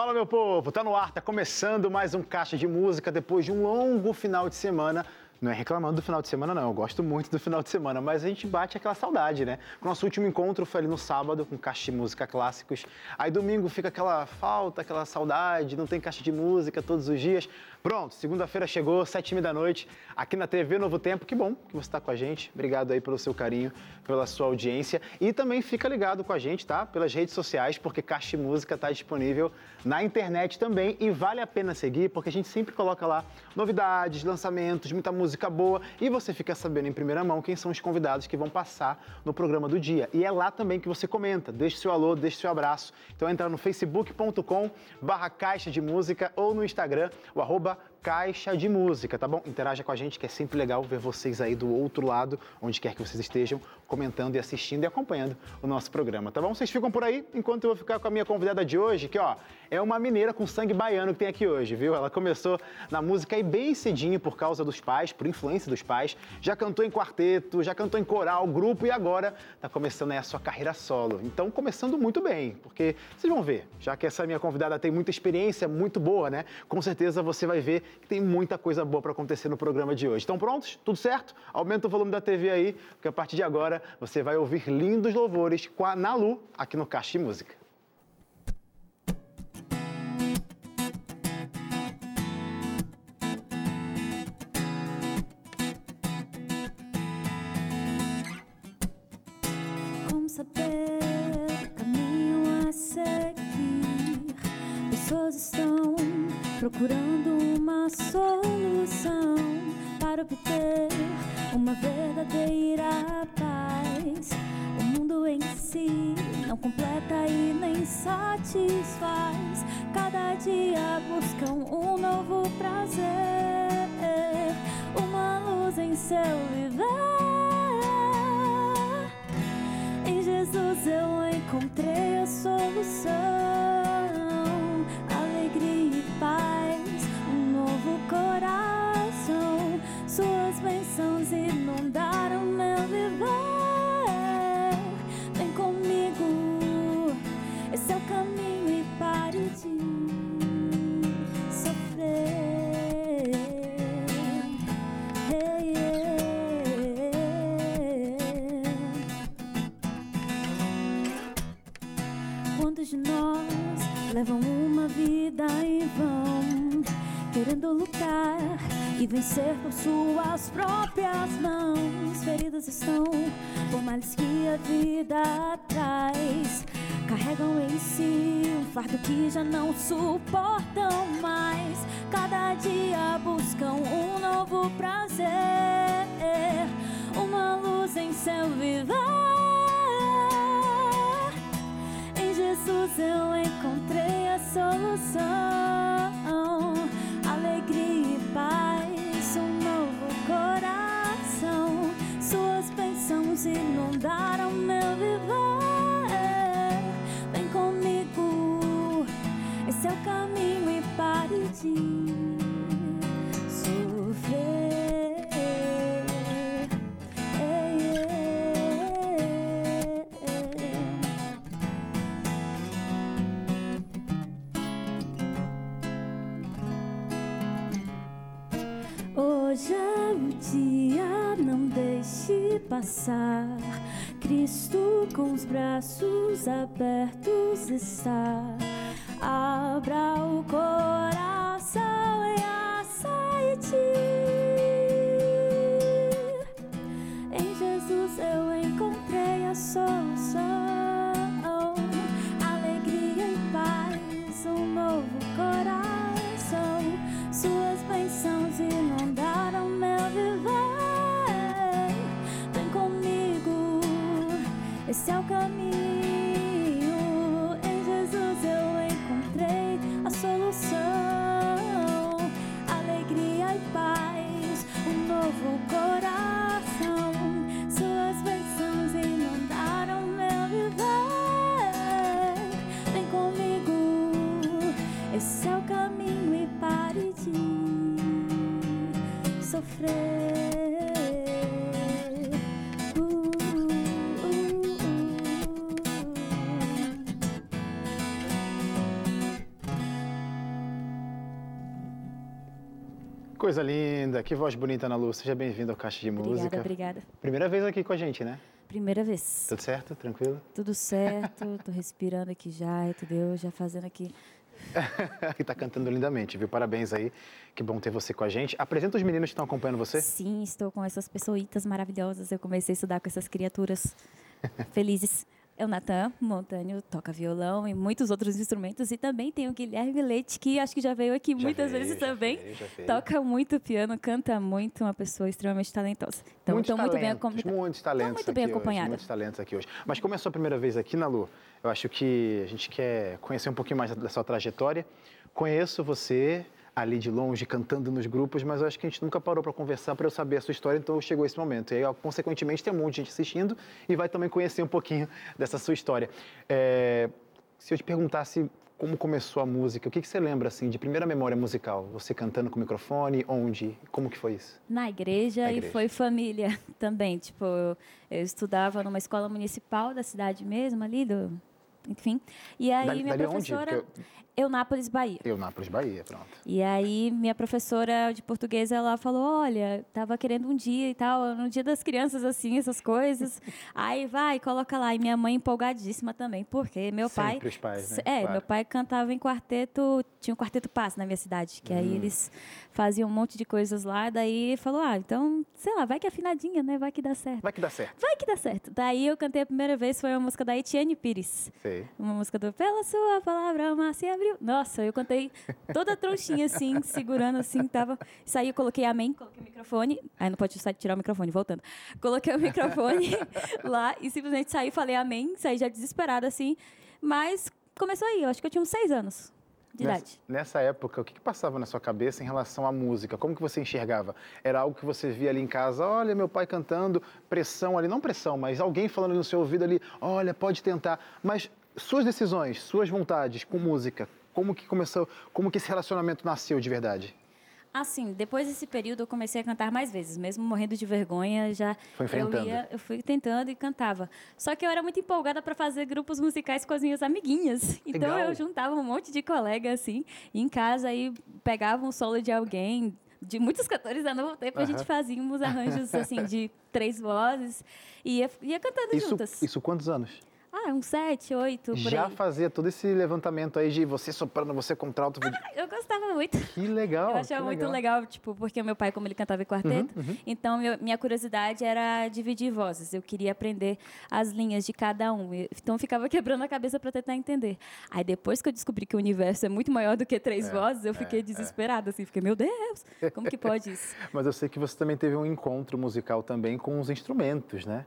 Fala, meu povo! Tá no ar, tá começando mais um Caixa de Música depois de um longo final de semana não é reclamando do final de semana, não. Eu gosto muito do final de semana, mas a gente bate aquela saudade, né? O nosso último encontro foi ali no sábado, com caixa de música clássicos. Aí domingo fica aquela falta, aquela saudade, não tem caixa de música todos os dias. Pronto, segunda-feira chegou, sete e da noite, aqui na TV Novo Tempo. Que bom que você está com a gente. Obrigado aí pelo seu carinho, pela sua audiência. E também fica ligado com a gente, tá? Pelas redes sociais, porque Caixa de Música está disponível na internet também. E vale a pena seguir, porque a gente sempre coloca lá novidades, lançamentos, muita música boa. E você fica sabendo em primeira mão quem são os convidados que vão passar no programa do dia. E é lá também que você comenta, deixe seu alô, deixe seu abraço. Então entra no facebook.com barra caixa de música ou no Instagram, o arroba Caixa de Música, tá bom? Interaja com a gente, que é sempre legal ver vocês aí do outro lado, onde quer que vocês estejam, comentando e assistindo e acompanhando o nosso programa, tá bom? Vocês ficam por aí, enquanto eu vou ficar com a minha convidada de hoje, que ó, é uma mineira com sangue baiano que tem aqui hoje, viu? Ela começou na música aí bem cedinho por causa dos pais, por influência dos pais, já cantou em quarteto, já cantou em coral, grupo e agora tá começando aí a sua carreira solo. Então, começando muito bem, porque vocês vão ver, já que essa minha convidada tem muita experiência, muito boa, né? Com certeza você vai ver que tem muita coisa boa para acontecer no programa de hoje. Estão prontos? Tudo certo? Aumenta o volume da TV aí, porque a partir de agora você vai ouvir lindos louvores com a Nalu aqui no Caixa de Música. to swallow. Vida traz. Carregam em si um fardo que já não suportam mais. Cada dia buscam um novo prazer, uma luz em seu viver. Em Jesus eu encontrei a solução, alegria bênçãos inundaram meu viver. Vem comigo, esse é o caminho e pare de passar. Cristo com os braços abertos está. Abra o coração e aceite. Em Jesus eu encontrei a solução. Esse é o caminho. Coisa linda, que voz bonita, Ana Lu. Seja bem-vinda ao Caixa de Obrigada, Música. obrigada. Primeira vez aqui com a gente, né? Primeira vez. Tudo certo? Tranquilo? Tudo certo, tô respirando aqui já, entendeu? Já fazendo aqui. que tá cantando lindamente, viu? Parabéns aí. Que bom ter você com a gente. Apresenta os meninos que estão acompanhando você. Sim, estou com essas pessoitas maravilhosas. Eu comecei a estudar com essas criaturas felizes. É o Natan Montânio, toca violão e muitos outros instrumentos. E também tem o Guilherme Leite, que acho que já veio aqui Já muitas veio, vezes já também. veio, já veio. Toca muito piano, canta muito, uma pessoa extremamente talentosa. Então, muitos muito bem acompanhada. Muitos talentos muito bem acompanhada. Hoje, muitos talentos aqui hoje. Mas como é a sua primeira vez aqui na Lu, eu acho que a gente quer conhecer um pouquinho mais da sua trajetória. Conheço você ali de longe, cantando nos grupos, mas eu acho que a gente nunca parou para conversar para eu saber a sua história, então chegou esse momento. E aí, consequentemente, tem um monte de gente assistindo e vai também conhecer um pouquinho dessa sua história. É, se eu te perguntasse como começou a música, o que, que você lembra, assim, de primeira memória musical? Você cantando com o microfone, onde? Como que foi isso? Na igreja, Na e igreja. foi família também. Tipo, eu, eu estudava numa escola municipal da cidade mesmo, ali do. Enfim. E aí Dali- minha dali onde? professora. Porque Eunápolis, Bahia. Eu, Nápoles, Bahia, pronto. E aí minha professora de português, ela falou, olha, tava querendo um dia e tal, no dia das crianças, assim, essas coisas. aí vai, coloca lá. E minha mãe empolgadíssima também, porque meu pai... Sempre os pais, né? É, Claro. meu pai cantava em quarteto, tinha um quarteto Paz na minha cidade, que Hum. aí eles faziam um monte de coisas lá, daí falou, ah, então, sei lá, vai que é afinadinha, né, vai que dá certo. Vai que dá certo. Vai que dá certo. Daí eu cantei a primeira vez, foi uma música da Etienne Pires. Sei. Uma música do Pela Sua Palavra, o mar se abriu. Nossa, eu cantei toda tronchinha, assim, segurando, assim, tava... Isso aí eu coloquei amém, coloquei o microfone. Aí não pode tirar o microfone, voltando. Coloquei o microfone lá e simplesmente saí, falei amém, saí já desesperada, assim. Mas começou aí, eu acho que eu tinha uns seis anos de Nessa, idade. nessa época, o que, que passava na sua cabeça em relação à música? Como que você enxergava? Era algo que você via ali em casa, olha, meu pai cantando, pressão ali, não pressão, mas alguém falando no seu ouvido ali, olha, pode tentar. Mas suas decisões, suas vontades com música, como que começou, como que esse relacionamento nasceu de verdade? Assim, depois desse período eu comecei a cantar mais vezes, mesmo morrendo de vergonha, já Foi enfrentando. eu ia, eu fui tentando e cantava. Só que eu era muito empolgada para fazer grupos musicais com as minhas amiguinhas. Então Legal. eu juntava um monte de colega assim, e em casa aí pegava um solo de alguém, de muitos cantores da Novo Tempo, a gente fazia uns arranjos assim de três vozes e ia, ia cantando Isso, juntas. isso quantos anos? Ah, uns sete, oito, por Já aí. fazia todo esse levantamento aí de você soprano, você contralto. Eu gostava muito. Que legal. Eu achava muito legal. legal, tipo, porque meu pai, como ele cantava em quarteto, então meu- minha curiosidade era dividir vozes. Eu queria aprender as linhas de cada um. Então eu ficava quebrando a cabeça para tentar entender. Aí depois que eu descobri que o universo é muito maior do que três É, vozes, eu fiquei desesperada, assim, fiquei, meu Deus, como que pode isso? Mas eu sei que você também teve um encontro musical também com os instrumentos, né?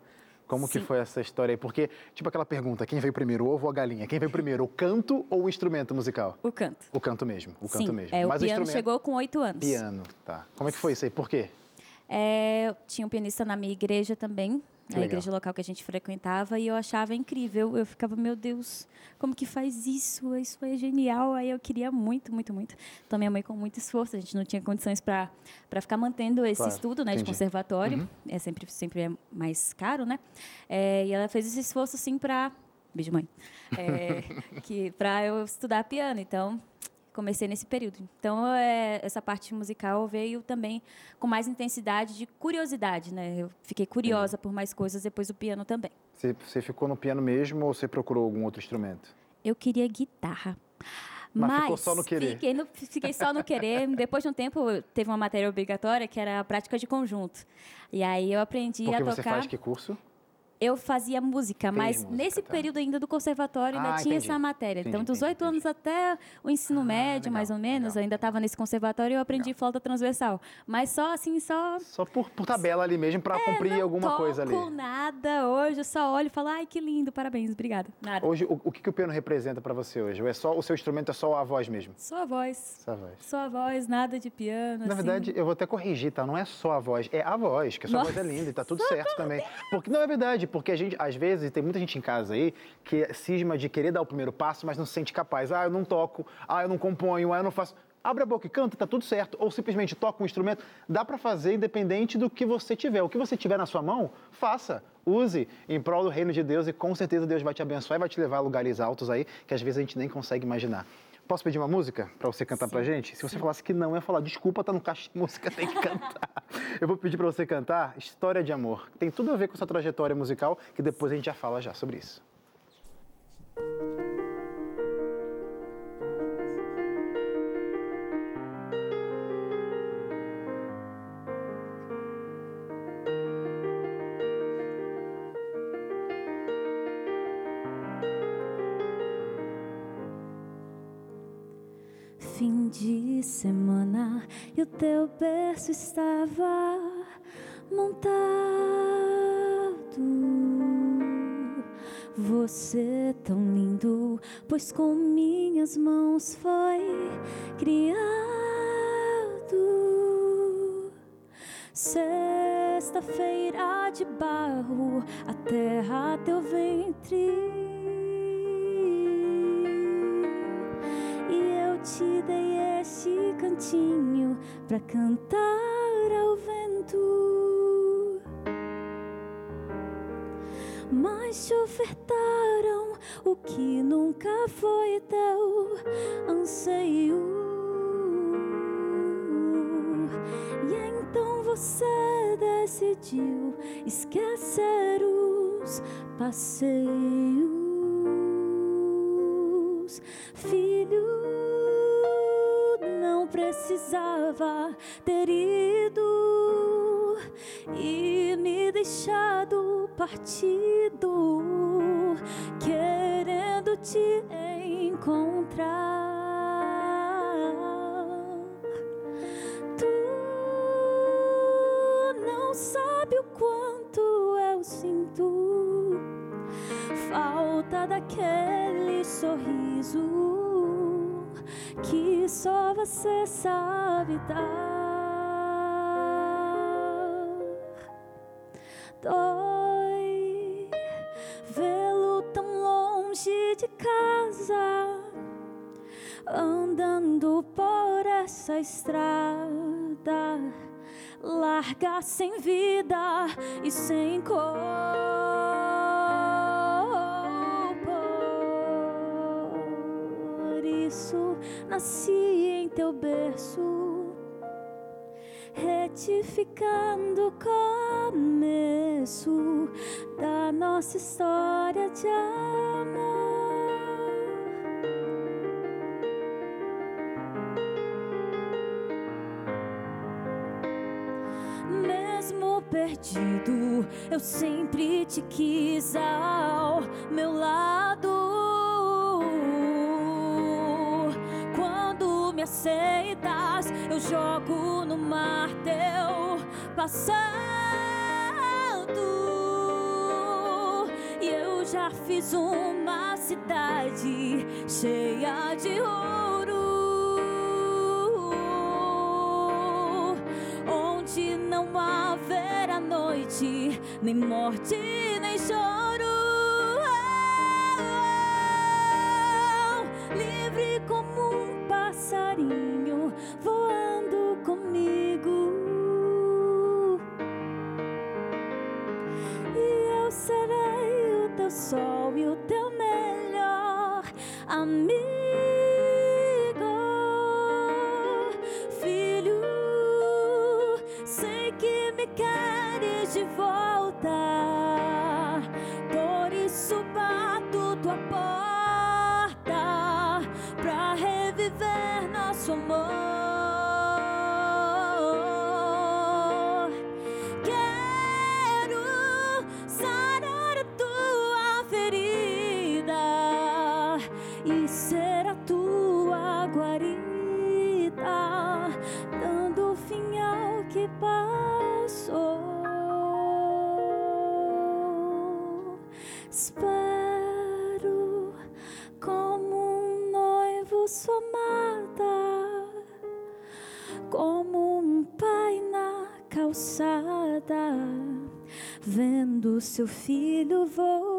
Como que Sim. foi essa história aí? Porque, tipo aquela pergunta, quem veio primeiro, o ovo ou a galinha? Quem veio primeiro, o canto ou o instrumento musical? O canto. O canto mesmo, o canto Sim, mesmo. é, o Mas piano instrumento... chegou com oito anos. Piano, tá. Como é que foi isso aí? Por quê? É, tinha um pianista na minha igreja também, Que legal. igreja local que a gente frequentava, e eu achava incrível. Eu ficava, meu Deus, como que faz isso? Isso é genial. Aí eu queria muito, muito, muito. Então, minha mãe, com muito esforço, a gente não tinha condições para ficar mantendo esse Claro, estudo né, de entendi. Uhum. conservatório. É sempre, sempre é mais caro, né? É, e ela fez esse esforço, assim, para. Beijo, mãe. É, que para eu estudar piano. Então, comecei nesse período. Então, é, essa parte musical veio também com mais intensidade de curiosidade, né? Eu fiquei curiosa por mais coisas depois do piano também. Você, você ficou no piano mesmo ou você procurou algum outro instrumento? Eu queria guitarra. Mas ficou só no querer. Fiquei, no- fiquei só no querer. Depois de um tempo, teve uma matéria obrigatória que era a prática de conjunto. E aí eu aprendi Porque a você tocar. faz que curso? Eu fazia música, Fez mas música, nesse tá. período ainda do conservatório ainda Ah, tinha entendi. essa matéria. Entendi, então, dos oito anos até o ensino Ah, médio, legal, mais ou menos, legal. eu ainda estava nesse conservatório e eu aprendi flauta transversal. Mas só assim, só Só por, por tabela ali mesmo, para cumprir É, não alguma coisa ali. toco nada hoje, eu só olho e falo, ai, que lindo, parabéns, obrigada. Nada. Hoje, o, o que, que o piano representa para você hoje? Ou é só, o seu instrumento é só a voz mesmo? Só a voz. Só a voz. Só a voz, nada de piano. Na assim. verdade, eu vou até corrigir, tá? Não é só a voz, é a voz, que a sua Nossa. voz é linda e tá tudo certo também. Porque não é verdade, porque a gente, às vezes, tem muita gente em casa aí que cisma de querer dar o primeiro passo, mas não se sente capaz. Ah, eu não toco, ah, eu não componho, ah, eu não faço. Abre a boca e canta, tá tudo certo. Ou simplesmente toca um instrumento. Dá para fazer independente do que você tiver. O que você tiver na sua mão, faça. Use em prol do reino de Deus e com certeza Deus vai te abençoar e vai te levar a lugares altos aí que às vezes a gente nem consegue imaginar. Posso pedir uma música para você cantar para gente? Se você falasse que não, eu ia falar, desculpa, tá no caixa de música, tem que cantar. eu vou pedir para você cantar História de Amor. Tem tudo a ver com sua trajetória musical, que depois a gente já fala já sobre isso. E o teu berço estava montado. Você tão lindo, pois com minhas mãos foi criado. Sexta-feira de barro, a terra teu ventre te dei este cantinho pra cantar ao vento. Mas te ofertaram o que nunca foi teu anseio. E então você decidiu esquecer os passeios. Precisava ter ido e me deixado partido, querendo te encontrar. Tu não sabe o quanto eu sinto falta daquele sorriso que só você sabe dar. Dói vê-lo tão longe de casa, andando por essa estrada, larga sem vida e sem cor. Nasci em teu berço, retificando o começo da nossa história de amor. Mesmo perdido, eu sempre te quis ao meu lado. Aceitas, eu jogo no mar teu passado. E eu já fiz uma cidade cheia de ouro, onde não haverá noite, nem morte, nem choro. Amada como um pai na calçada, vendo seu filho voltar.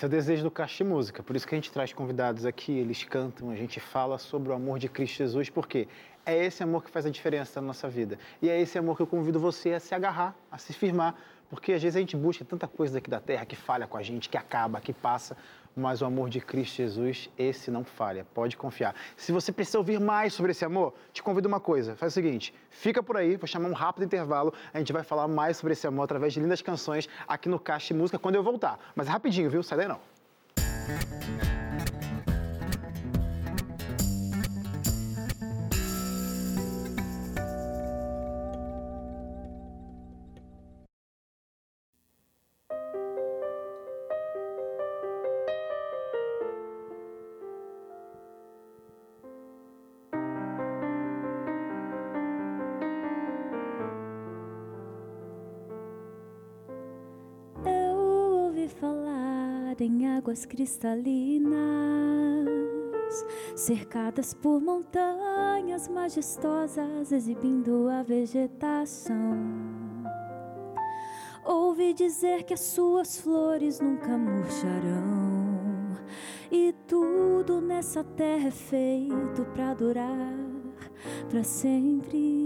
Esse é o desejo do Caixa Música, por isso que a gente traz convidados aqui, eles cantam, a gente fala sobre o amor de Cristo Jesus, porque é esse amor que faz a diferença na nossa vida. E é esse amor que eu convido você a se agarrar, a se firmar, porque às vezes a gente busca tanta coisa daqui da terra que falha com a gente, que acaba, que passa, mas o amor de Cristo Jesus, esse não falha, pode confiar. Se você precisa ouvir mais sobre esse amor, te convido uma coisa, faz o seguinte, fica por aí, vou chamar um rápido intervalo, a gente vai falar mais sobre esse amor através de lindas canções aqui no Caixa de Música quando eu voltar. Mas rapidinho, viu? Sai daí não. Em águas cristalinas, cercadas por montanhas majestosas, exibindo a vegetação. Ouvi dizer que as suas flores nunca murcharão, e tudo nessa terra é feito para durar para sempre.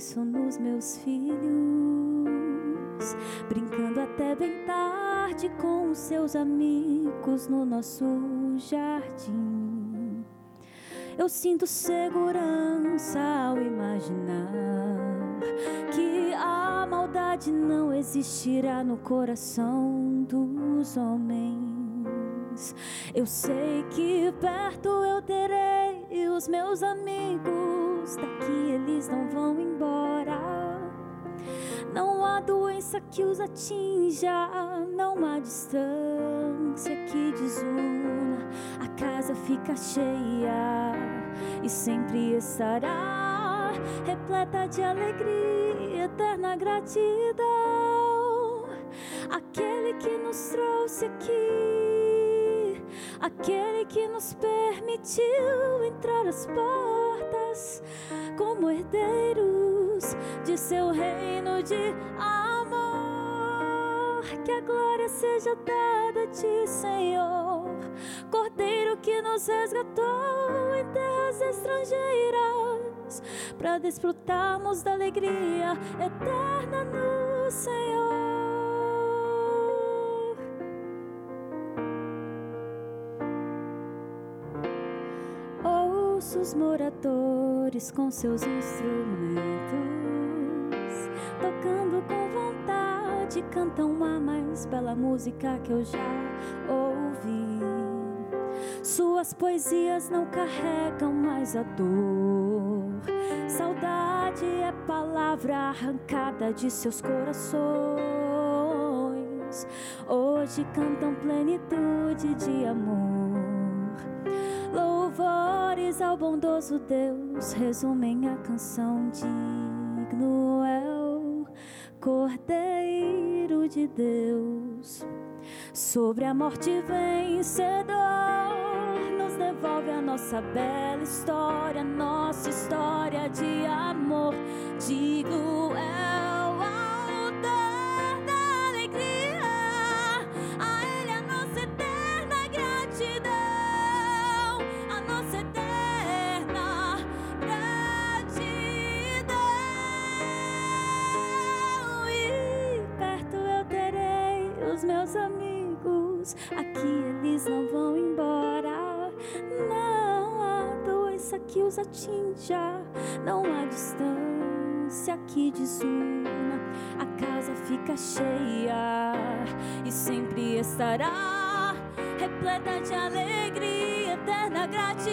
Penso nos meus filhos, brincando até bem tarde com os seus amigos no nosso jardim. Eu sinto segurança ao imaginar que a maldade não existirá no coração dos homens. Eu sei que perto eu terei os meus amigos daqui eles não vão embora. Não há doença que os atinja, não há distância que desuna. A casa fica cheia e sempre estará repleta de alegria, eterna gratidão. Aquele que nos trouxe aqui, aquele que nos permitiu entrar as portas como herdeiros de seu reino de amor. Que a glória seja dada a ti, Senhor. Cordeiro que nos resgatou em terras estrangeiras, para desfrutarmos da alegria eterna no Senhor. Nossos moradores com seus instrumentos, tocando com vontade, cantam a mais bela música que eu já ouvi. Suas poesias não carregam mais a dor. Saudade é palavra arrancada de seus corações. Hoje cantam plenitude de amor ao bondoso Deus resumem a canção digno é o Cordeiro de Deus. Sobre a morte vencedor nos devolve a nossa bela história, nossa história de amor. Digno é meus amigos, aqui eles não vão embora. Não há doença que os atinja, não há distância que desuna. A casa fica cheia e sempre estará repleta de alegria, eterna gratidão.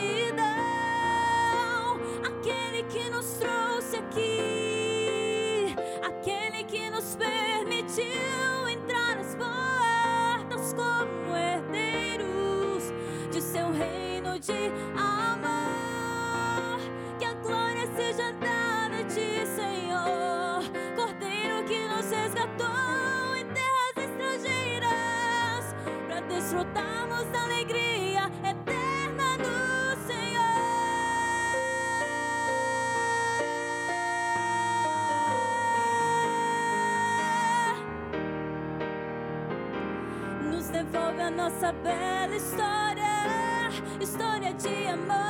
Aquele que nos trouxe aqui, aquele que nos permitiu desfrutarmos da alegria eterna do Senhor. Nos devolve a nossa bela história, história de amor.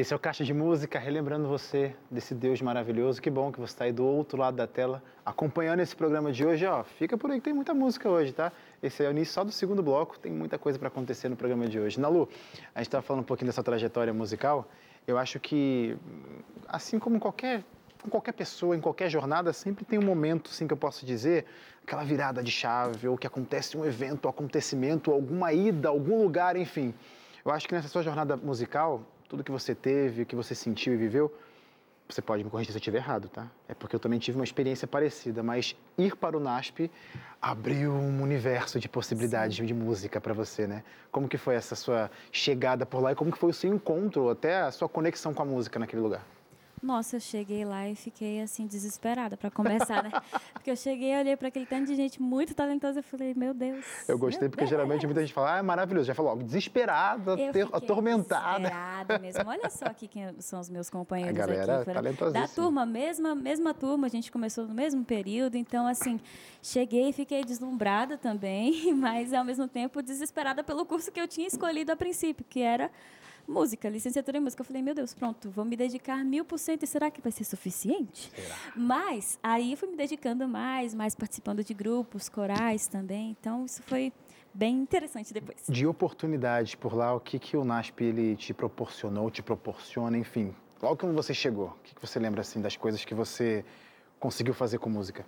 Esse é o Caixa de Música, relembrando você desse Deus maravilhoso. Que bom que você está aí do outro lado da tela, acompanhando esse programa de hoje. Ó, fica por aí que tem muita música hoje, tá? Esse é o início só do segundo bloco, tem muita coisa para acontecer no programa de hoje. Nalu, a gente estava falando um pouquinho dessa trajetória musical. Eu acho que, assim como qualquer, qualquer pessoa, em qualquer jornada, sempre tem um momento, assim, que eu posso dizer, aquela virada de chave, ou que acontece um evento, um acontecimento, alguma ida, algum lugar, enfim. Eu acho que nessa sua jornada musical, tudo que você teve, que você sentiu e viveu, você pode me corrigir se eu estiver errado, tá? É porque eu também tive uma experiência parecida, mas ir para o NASP abriu um universo de possibilidades de música para você, né? Como que foi essa sua chegada por lá e como que foi o seu encontro, até a sua conexão com a música naquele lugar? Nossa, eu cheguei lá e fiquei assim desesperada para começar, né? Porque eu cheguei, olhei para aquele tanto de gente muito talentosa e falei, meu Deus. Eu gostei porque Deus. geralmente muita gente fala, ah, é maravilhoso. Já falou, desesperada, ter- atormentada. desesperada mesmo. Olha só aqui quem são os meus companheiros A galera aqui. Da turma, mesma, mesma turma, a gente começou no mesmo período, então assim, cheguei e fiquei deslumbrada também, mas ao mesmo tempo desesperada pelo curso que eu tinha escolhido a princípio, que era música, licenciatura em música. Eu falei, meu Deus, pronto, vou me dedicar mil por cento e será que vai ser suficiente? Mas aí fui me dedicando mais, mais participando de grupos, corais também, então isso foi bem interessante depois. De oportunidades por lá, o que, que o NASP ele te proporcionou, te proporciona, enfim. Logo que você chegou, o que, que você lembra assim das coisas que você conseguiu fazer com música?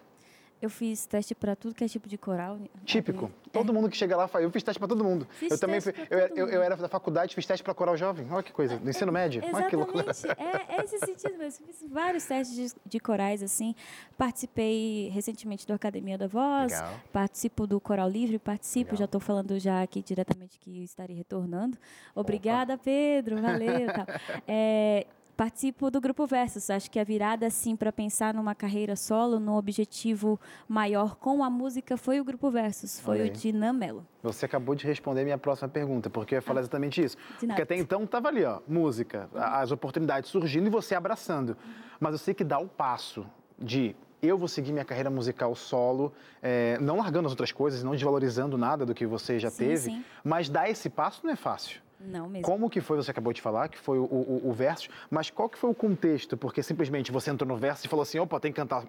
Eu fiz teste para tudo que é tipo de coral. Típico. Aqui. Todo mundo que chega lá faz. Eu fiz teste para todo mundo. Fiz eu também fui, eu, eu, eu era da faculdade, fiz teste para coral jovem. Olha que coisa. No ensino médio. Olha que loucura. Exatamente. É, é esse sentido mesmo. Fiz vários testes de, de corais, assim. Participei recentemente do Academia da Voz. Legal. Participo do Coral Livre, participo. Legal. Já estou falando já aqui diretamente que estarei retornando. Obrigada, Pedro. Valeu. tal. É, Participo do Grupo Versus. Acho que a virada, assim, para pensar numa carreira solo, num objetivo maior com a música, foi o Grupo Versus. Foi Olha o aí. de Namelo. Você acabou de responder minha próxima pergunta, porque eu ia falar exatamente isso. Porque até então estava ali, ó, música, a- as oportunidades surgindo e você abraçando. Mas eu sei que dá o passo de eu vou seguir minha carreira musical solo, é, não largando as outras coisas, não desvalorizando nada do que você já Sim, teve, sim. mas dar esse passo não é fácil. Não mesmo. Como que foi, você acabou de falar, que foi o, o, o verso, mas qual que foi o contexto? Porque simplesmente você entrou no verso e falou assim, opa, tem que cantar,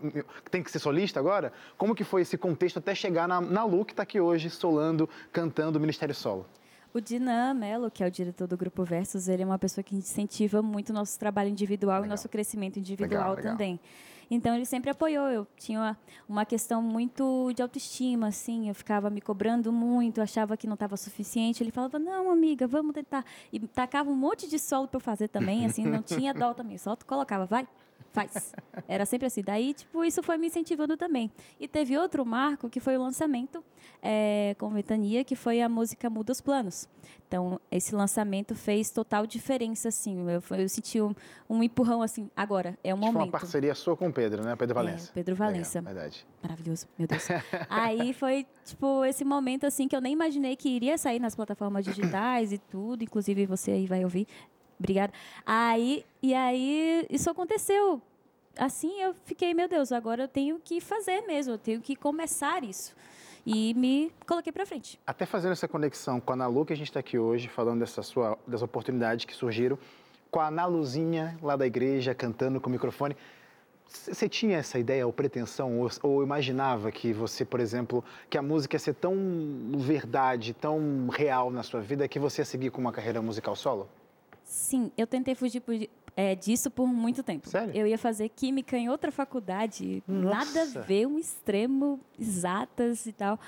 tem que ser solista agora? Como que foi esse contexto até chegar na, na Lu, que está aqui hoje, solando, cantando o Ministério Solo? O Dinan Mello, que é o diretor do Grupo Versus, ele é uma pessoa que incentiva muito o nosso trabalho individual Legal. e nosso crescimento individual Legal, legal. também. Então, ele sempre apoiou. Eu tinha uma questão muito de autoestima, assim. Eu ficava me cobrando muito, achava que não estava suficiente. Ele falava, não, amiga, vamos tentar. E tacava um monte de solo para eu fazer também, assim. Não tinha dó também. Só tu colocava, vai, faz. Era sempre assim. Daí, tipo, isso foi me incentivando também. E teve outro marco, que foi o lançamento é, com Ventania, que foi a música Muda os Planos. Então, esse lançamento fez total diferença, assim. Eu, eu senti um, um empurrão, assim, agora, é o Foi uma momento. parceria sua com o Pedro, né? Pedro Valença. É, Pedro Valença. Legal, verdade. Maravilhoso, meu Deus. aí foi, tipo, esse momento, assim, que eu nem imaginei que iria sair nas plataformas digitais e tudo. Inclusive, você aí vai ouvir. Obrigada. Aí, e aí, isso aconteceu. Assim, eu fiquei, meu Deus, agora eu tenho que fazer mesmo. Eu tenho que começar isso. E me coloquei pra frente. Até fazendo essa conexão com a Nalu, que a gente está aqui hoje, falando dessa sua, das oportunidades que surgiram, com a Naluzinha lá da igreja, cantando com o microfone. Você tinha essa ideia ou pretensão, ou, ou imaginava que você, por exemplo, que a música ia ser tão verdade, tão real na sua vida, que você ia seguir com uma carreira musical solo? Sim, eu tentei fugir por- é, disso por muito tempo. Sério? Eu ia fazer química em outra faculdade, Nossa! nada a ver, um extremo, exatas e tal.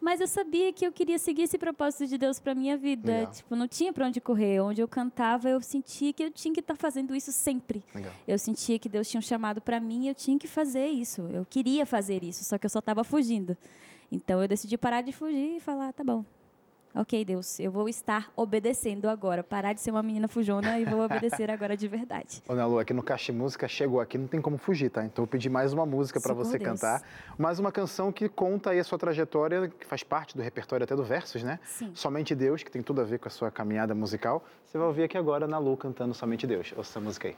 Mas eu sabia que eu queria seguir esse propósito de Deus para minha vida. Legal. Tipo, não tinha para onde correr. Onde eu cantava, eu sentia que eu tinha que estar fazendo isso sempre. Legal. Eu sentia que Deus tinha um chamado para mim e eu tinha que fazer isso. Eu queria fazer isso, só que eu só estava fugindo. Então eu decidi parar de fugir e falar, tá bom. Ok, Deus, eu vou estar obedecendo agora. Parar de ser uma menina fujona e vou obedecer agora de verdade. Ô, Nelu, aqui no Caixa Música chegou aqui, não tem como fugir, tá? Então eu pedi mais uma música para você Deus. cantar. Mais uma canção que conta aí a sua trajetória, que faz parte do repertório até do Versos, né? Sim. Somente Deus, que tem tudo a ver com a sua caminhada musical. Você vai ouvir aqui agora na Lu cantando Somente Deus. Ouça essa música aí.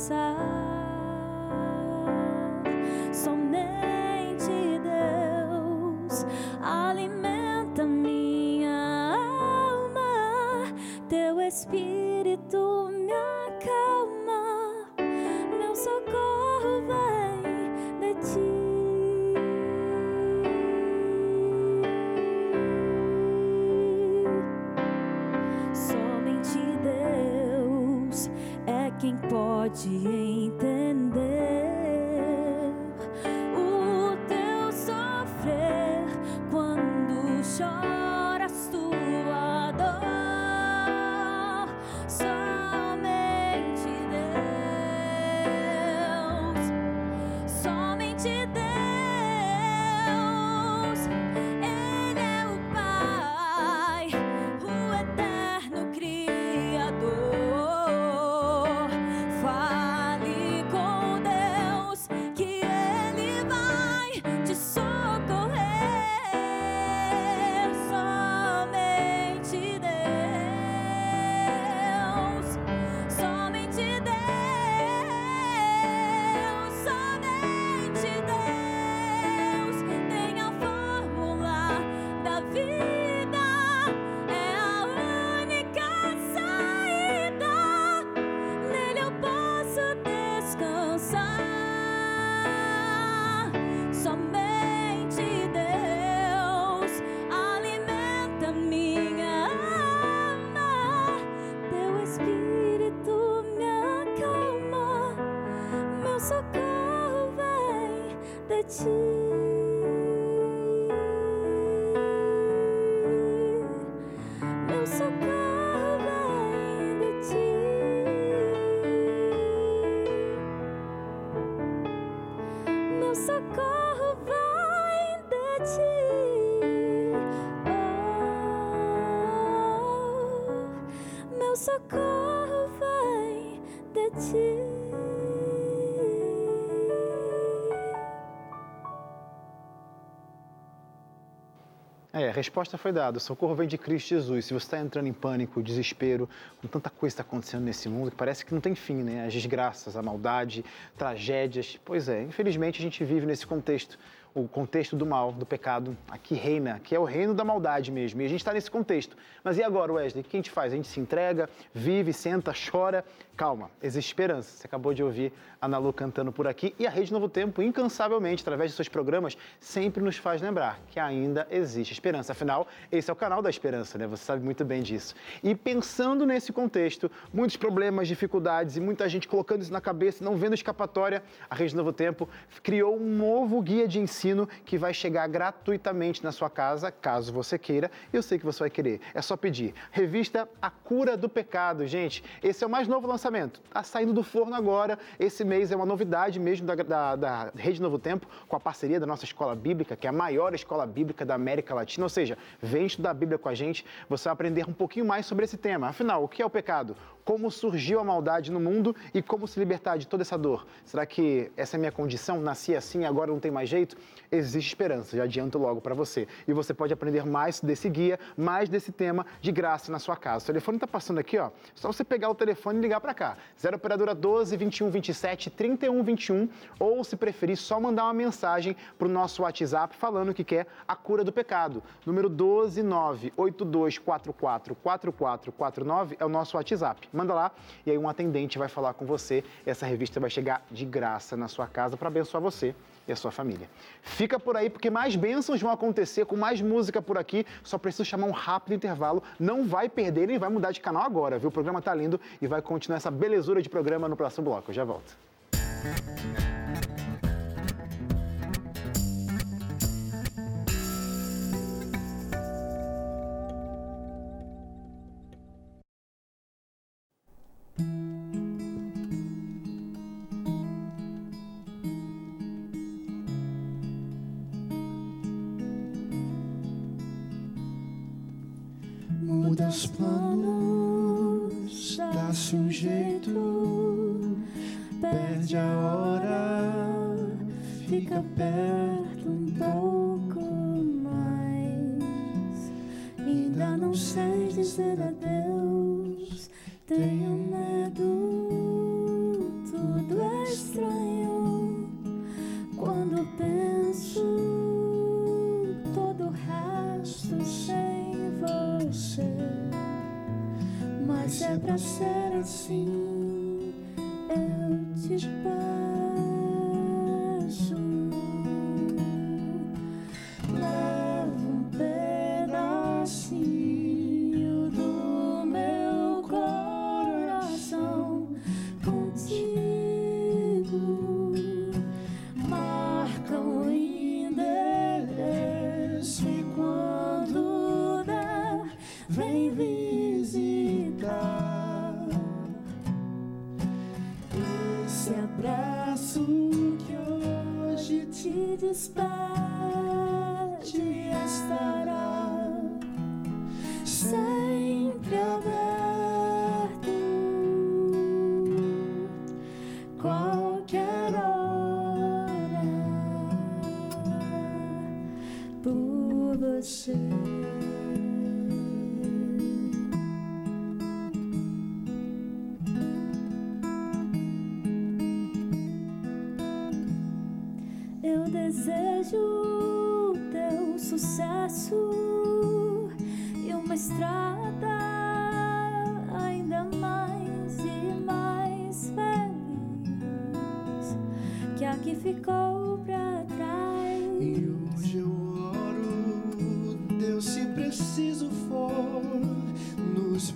side. De É, a resposta foi dada. O socorro vem de Cristo Jesus. Se você está entrando em pânico, desespero, com tanta coisa está acontecendo nesse mundo que parece que não tem fim, né? As desgraças, a maldade, tragédias. Pois é, infelizmente a gente vive nesse contexto o contexto do mal, do pecado, aqui reina, que é o reino da maldade mesmo. E a gente está nesse contexto. Mas e agora, Wesley? O que a gente faz? A gente se entrega, vive, senta, chora. Calma, existe esperança. Você acabou de ouvir a Ana Lu cantando por aqui. E a Rede Novo Tempo, incansavelmente, através de seus programas, sempre nos faz lembrar que ainda existe esperança. Afinal, esse é o canal da esperança, né? Você sabe muito bem disso. E pensando nesse contexto, muitos problemas, dificuldades e muita gente colocando isso na cabeça, não vendo escapatória, a Rede Novo Tempo criou um novo guia de ensino que vai chegar gratuitamente na sua casa, caso você queira. Eu sei que você vai querer. É só pedir. Revista A Cura do Pecado, gente. Esse é o mais novo lançamento. Está saindo do forno agora. Esse mês é uma novidade mesmo da, da, da Rede Novo Tempo, com a parceria da nossa escola bíblica, que é a maior escola bíblica da América Latina. Ou seja, vem estudar a Bíblia com a gente, você vai aprender um pouquinho mais sobre esse tema. Afinal, o que é o pecado? Como surgiu a maldade no mundo e como se libertar de toda essa dor? Será que essa é a minha condição? Nasci assim, agora não tem mais jeito? Existe esperança, já adianto logo para você. E você pode aprender mais desse guia, mais desse tema de graça na sua casa. O telefone está passando aqui, ó. Só você pegar o telefone e ligar para cá. 0 operadora 12 21 27 31 21 ou se preferir só mandar uma mensagem para o nosso WhatsApp falando que quer a cura do pecado. Número 12 9 8244 4449 é o nosso WhatsApp. Manda lá e aí um atendente vai falar com você. Essa revista vai chegar de graça na sua casa para abençoar você e a sua família. Fica por aí porque mais bênçãos vão acontecer com mais música por aqui. Só preciso chamar um rápido intervalo. Não vai perder nem vai mudar de canal agora, viu? O programa tá lindo e vai continuar essa belezura de programa no próximo bloco. Eu já volto. Adeus, tenho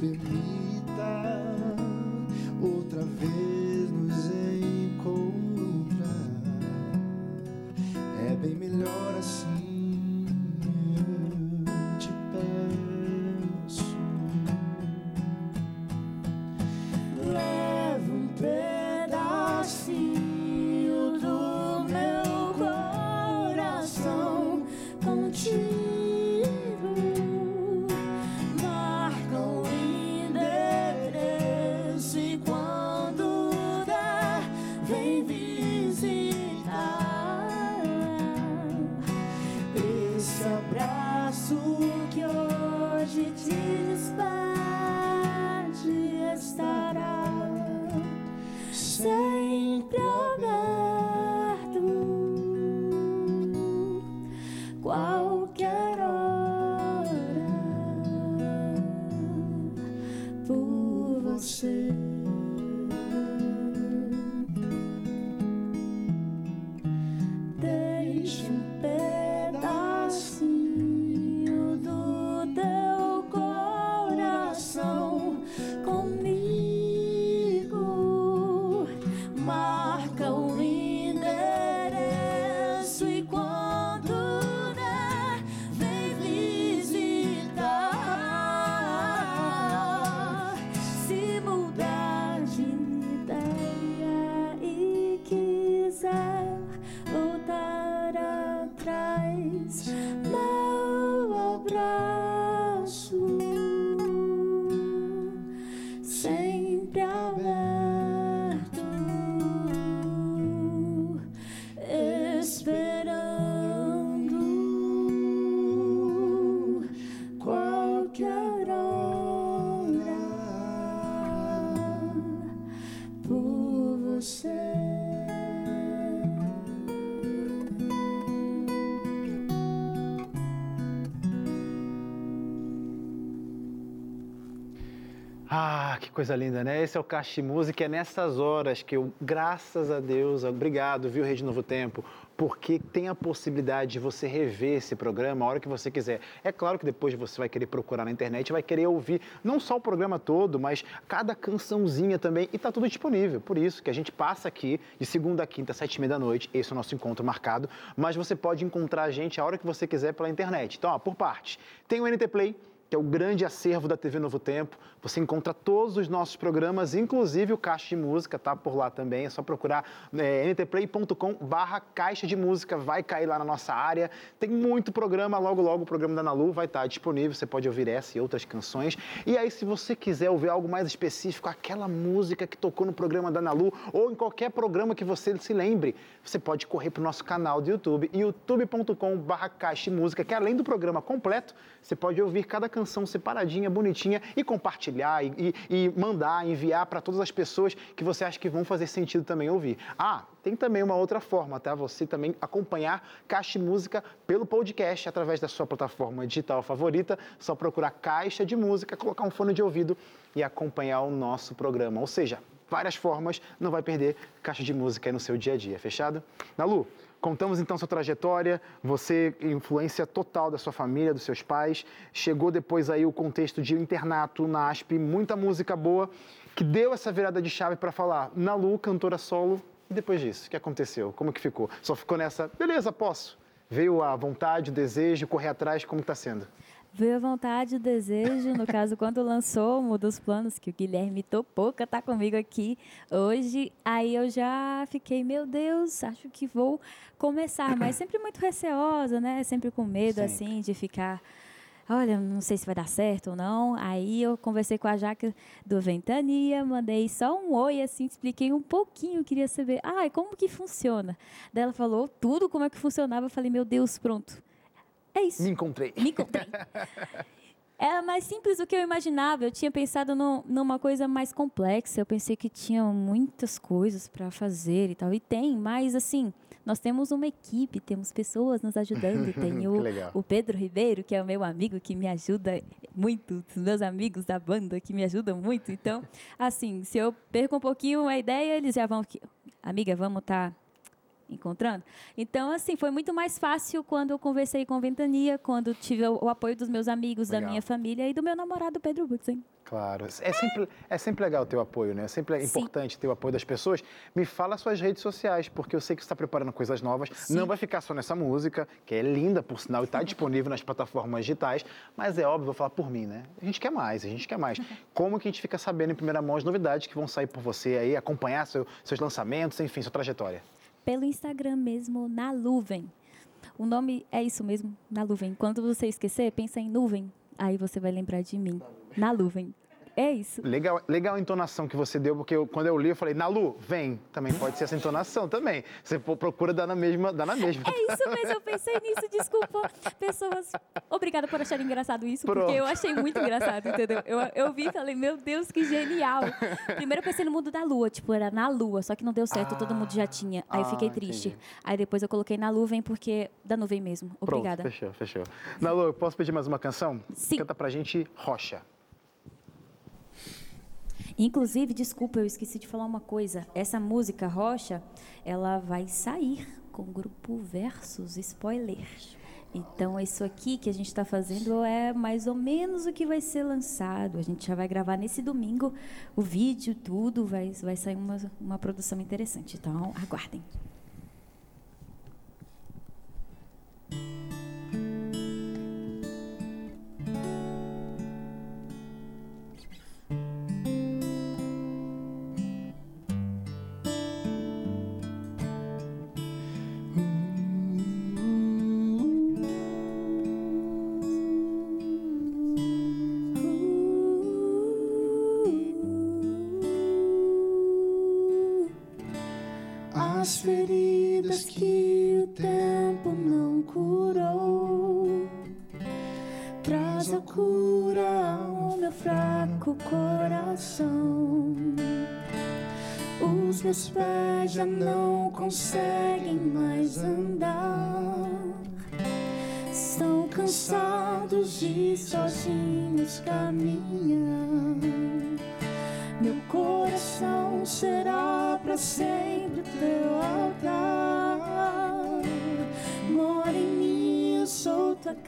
nos coisa linda, né? Esse é o Caixa Música, é nessas horas que eu, graças a Deus, obrigado, viu, Rede Novo Tempo, porque tem a possibilidade de você rever esse programa a hora que você quiser. É claro que depois você vai querer procurar na internet, vai querer ouvir não só o programa todo, mas cada cançãozinha também, e tá tudo disponível. Por isso que a gente passa aqui de segunda a quinta, sete e meia da noite, esse é o nosso encontro marcado, mas você pode encontrar a gente a hora que você quiser pela internet. Então, ó, por parte, tem o NT Play, que é o grande acervo da TV Novo Tempo. Você encontra todos os nossos programas, inclusive o Caixa de Música, tá por lá também. É só procurar é, ntplay.com barra Caixa de Música, vai cair lá na nossa área. Tem muito programa, logo logo o programa da Nalu vai estar disponível, você pode ouvir essa e outras canções. E aí, se você quiser ouvir algo mais específico, aquela música que tocou no programa da Nalu, ou em qualquer programa que você se lembre, você pode correr para o nosso canal do YouTube, youtube.com barra Caixa de Música, que além do programa completo, você pode ouvir cada canção separadinha, bonitinha e compartilhar e, e, e mandar, enviar para todas as pessoas que você acha que vão fazer sentido também ouvir. Ah, tem também uma outra forma, tá? Você também acompanhar Caixa de Música pelo podcast através da sua plataforma digital favorita. Só procurar Caixa de Música, colocar um fone de ouvido e acompanhar o nosso programa. Ou seja, várias formas, não vai perder Caixa de Música aí no seu dia a dia, fechado? Nalu, Contamos então sua trajetória, você, influência total da sua família, dos seus pais. Chegou depois aí o contexto de internato, NASP, muita música boa, que deu essa virada de chave para falar Nalu, cantora solo. E depois disso, o que aconteceu? Como que ficou? Só ficou nessa, beleza, posso. Veio a vontade, o desejo, correr atrás, como está sendo? Veio a vontade, o desejo, no caso, quando lançou Muda os Planos, que o Guilherme topou tá comigo aqui hoje, aí eu já fiquei, meu Deus, acho que vou começar, mas sempre muito receosa, né? Sempre com medo, sempre. assim, de ficar olha, não sei se vai dar certo ou não. Aí eu conversei com a Jaque do Ventania, mandei só um oi, assim, expliquei um pouquinho, queria saber, ah, como que funciona? Daí ela falou tudo como é que funcionava, eu falei, meu Deus, pronto. É isso. Me encontrei. Me encontrei. Era mais simples do que eu imaginava. Eu tinha pensado no, numa coisa mais complexa. Eu pensei que tinha muitas coisas para fazer e tal. E tem, mas assim, nós temos uma equipe, temos pessoas nos ajudando. Tem o, o Pedro Ribeiro, que é o meu amigo, que me ajuda muito. Os meus amigos da banda que me ajudam muito. Então, assim, se eu perco um pouquinho a ideia, eles já vão. Amiga, vamos estar. Tá encontrando. Então, assim, foi muito mais fácil quando eu conversei com Ventania, quando tive o, o apoio dos meus amigos, legal. da minha família e do meu namorado Pedro Butzen. Claro. É sempre, é sempre legal ter o apoio, né? É sempre Sim. importante ter o apoio das pessoas. Me fala suas redes sociais, porque eu sei que você está preparando coisas novas. Sim. Não vai ficar só nessa música, que é linda, por sinal, e está disponível nas plataformas digitais. Mas é óbvio, vou falar por mim, né? A gente quer mais, a gente quer mais. Como que a gente fica sabendo em primeira mão as novidades que vão sair por você aí, acompanhar seu, seus lançamentos, enfim, sua trajetória? Pelo Instagram mesmo, na Nuvem. O nome é isso mesmo, na Nuvem. Quando você esquecer, pensa em nuvem, aí você vai lembrar de mim. Na Nuvem. É isso. Legal, legal a entonação que você deu, porque eu, quando eu li, eu falei, Nalu, vem. Também pode ser essa entonação também. Você procura dar na mesma. Dar na mesma. É isso mesmo, eu pensei nisso, desculpa. Pessoas. Obrigada por acharem engraçado isso, Pronto. porque eu achei muito engraçado, entendeu? Eu, eu vi e falei, meu Deus, que genial. Primeiro eu pensei no mundo da lua, tipo, era na lua, só que não deu certo, ah, todo mundo já tinha. Aí eu fiquei ah, triste. Entendi. Aí depois eu coloquei na nuvem, porque da nuvem mesmo. Obrigada. Pronto, fechou, fechou. Nalu, posso pedir mais uma canção? Sim. Canta pra gente Rocha. Inclusive, desculpa, eu esqueci de falar uma coisa. Essa música Rocha, ela vai sair com o grupo Versus, spoiler. Então, isso aqui que a gente está fazendo é mais ou menos o que vai ser lançado. A gente já vai gravar nesse domingo o vídeo, tudo, vai, vai sair uma, uma produção interessante. Então, aguardem. As feridas que o tempo não curou. Traz a cura ao meu fraco coração. Os meus pés já não conseguem mais andar. Estão cansados de sozinhos caminhar. Meu coração será para sempre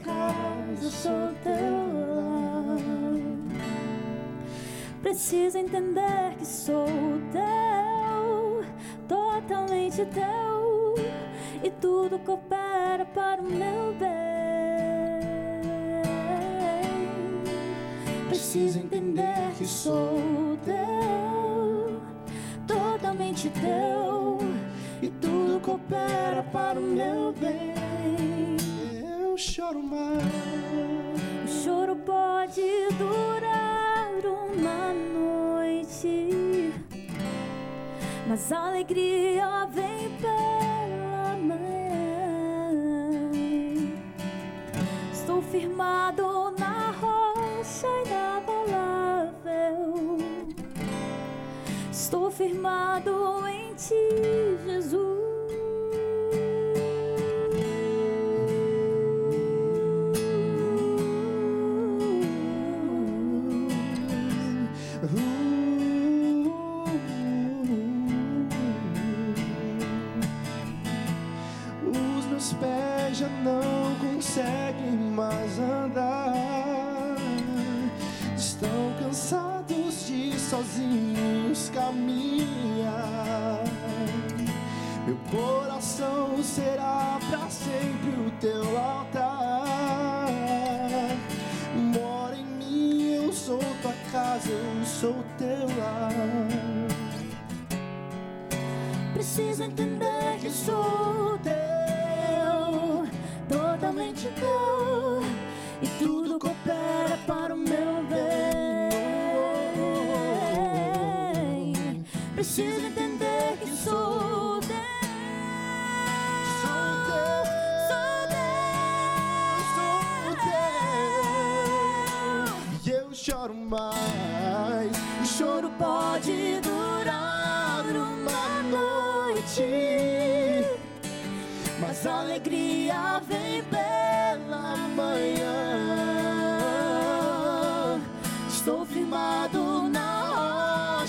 casa, sou teu. Preciso entender que sou teu, totalmente teu, e tudo coopera para o meu bem. Preciso entender que sou teu, totalmente teu, alegria vem pela manhã. Estou firmado na rocha inabalável. Estou firmado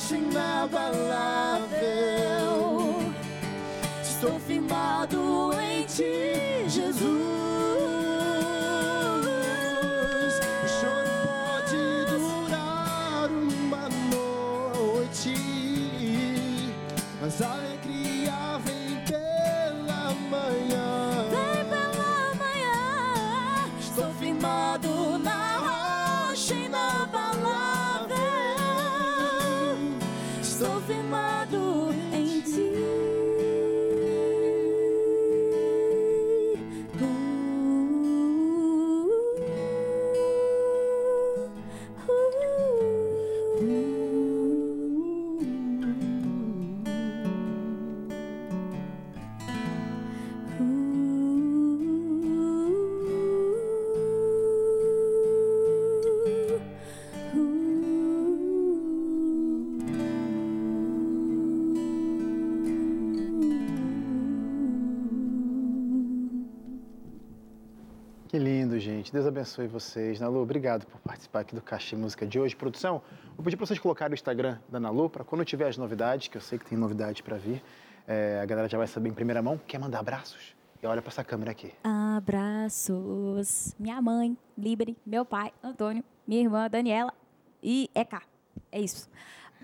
rocha inabalável. Estou firmado em ti, Jesus. Abençoe vocês. Nalu, obrigado por participar aqui do Caixa Música de hoje. Produção, vou pedir para vocês colocarem o Instagram da Nalu para quando tiver as novidades, que eu sei que tem novidade para vir, é, a galera já vai saber em primeira mão. Quer mandar abraços? E olha para essa câmera aqui. Abraços. Minha mãe, Libere, meu pai, Antônio, minha irmã, Daniela e Eka. É isso.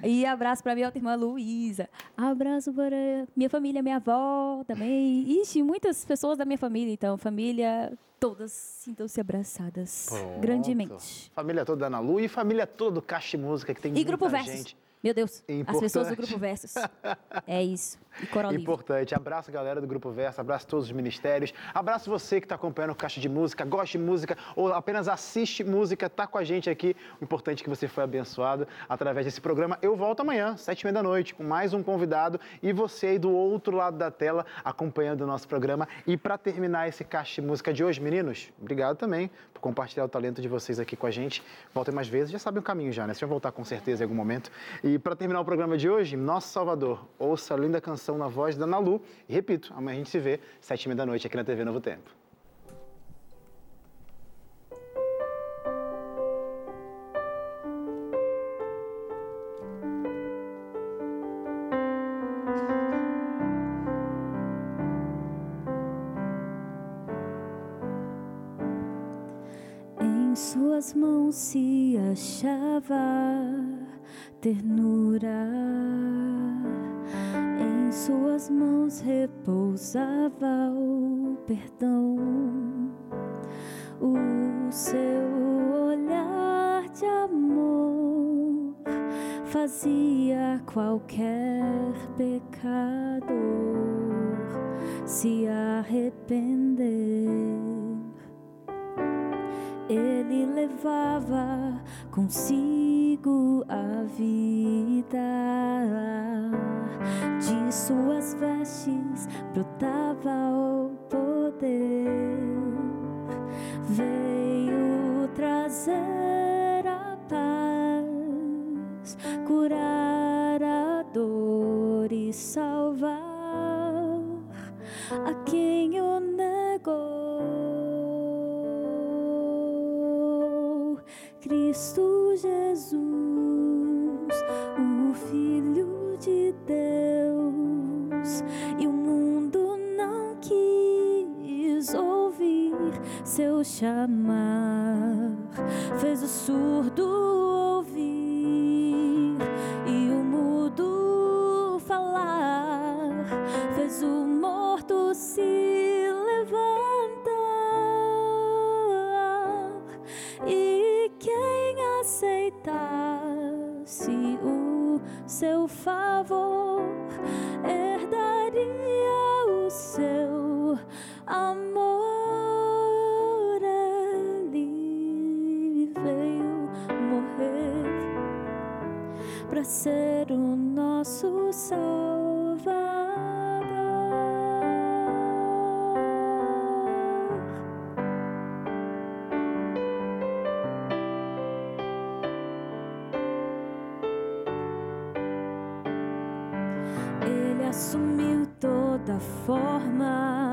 E abraço para minha outra irmã Luísa. Abraço para minha família, minha avó também. Ixi, muitas pessoas da minha família, então. Família, todas sintam-se abraçadas Pronto. grandemente. Família toda da Ana Lu e família toda do Caixa Música, que tem e muita Grupo Versus. Meu Deus, Importante. as pessoas do Grupo Versus. é isso. E Coral Importante. Livre. Abraço, galera do Grupo Versus, abraço todos os ministérios, abraço você que está acompanhando o Caixa de Música, gosta de música ou apenas assiste música, tá com a gente aqui. O importante é que você foi abençoado através desse programa. Eu volto amanhã, sete e meia da noite, com mais um convidado e você aí do outro lado da tela acompanhando o nosso programa. E para terminar esse Caixa de Música de hoje, meninos, obrigado também por compartilhar o talento de vocês aqui com a gente. Voltem mais vezes, já sabem o caminho já, né? Vocês vão voltar com certeza em algum momento. E e para terminar o programa de hoje, Nosso Salvador, ouça a linda canção na voz da Nalu. E repito, amanhã a gente se vê, sete e meia da noite, aqui na TV Novo Tempo. Em suas mãos se achava ternura. Em suas mãos repousava o perdão. O seu olhar de amor fazia qualquer pecador se arrepender. Ele levava consigo a vida. De suas vestes brotava o poder. Veio trazer a paz, curar a dor e salvar a Cristo Jesus, o Filho de Deus, e o mundo não quis ouvir seu chamar, fez o surdo ouvir seu favor, herdaria o seu amor. Ele veio morrer para ser o nosso Salvador. Assumiu toda forma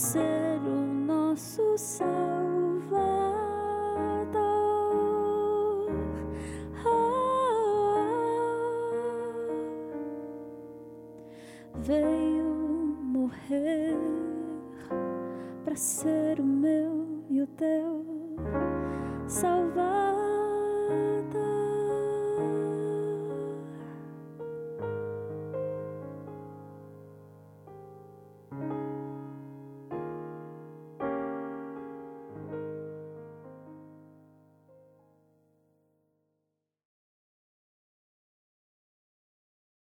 para